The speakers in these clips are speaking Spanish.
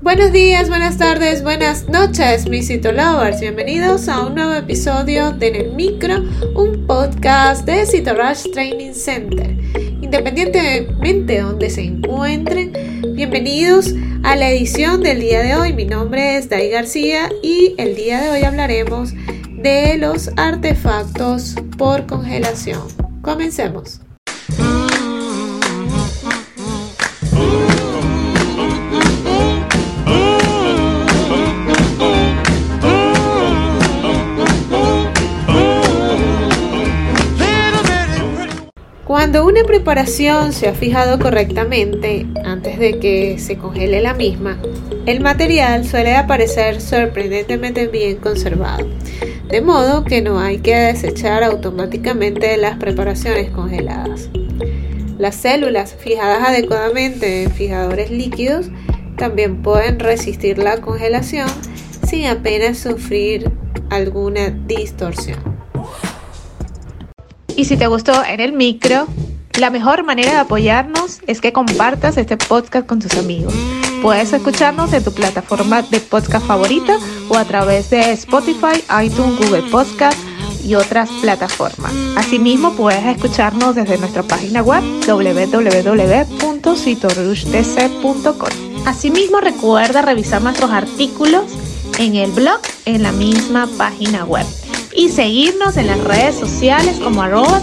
Buenos días, buenas tardes, buenas noches, mis Lovers. Bienvenidos a un nuevo episodio de En el Micro, un podcast de Cito Rush Training Center. Independientemente de donde se encuentren, bienvenidos a la edición del día de hoy. Mi nombre es Dai García y el día de hoy hablaremos de los artefactos por congelación. Comencemos. Cuando una preparación se ha fijado correctamente antes de que se congele la misma, el material suele aparecer sorprendentemente bien conservado, de modo que no hay que desechar automáticamente las preparaciones congeladas. Las células fijadas adecuadamente en fijadores líquidos también pueden resistir la congelación sin apenas sufrir alguna distorsión. Y si te gustó en el micro, la mejor manera de apoyarnos es que compartas este podcast con tus amigos. Puedes escucharnos en tu plataforma de podcast favorita o a través de Spotify, iTunes, Google Podcast y otras plataformas. Asimismo, puedes escucharnos desde nuestra página web www.citorushdc.com. Asimismo, recuerda revisar nuestros artículos en el blog en la misma página web y seguirnos en las redes sociales como arroba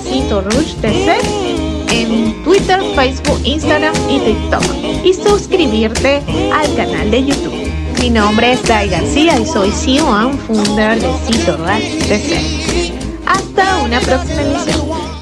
en Twitter, Facebook, Instagram y TikTok y suscribirte al canal de YouTube. Mi nombre es Dai García y soy CEO and founder de Cito Hasta una próxima emisión.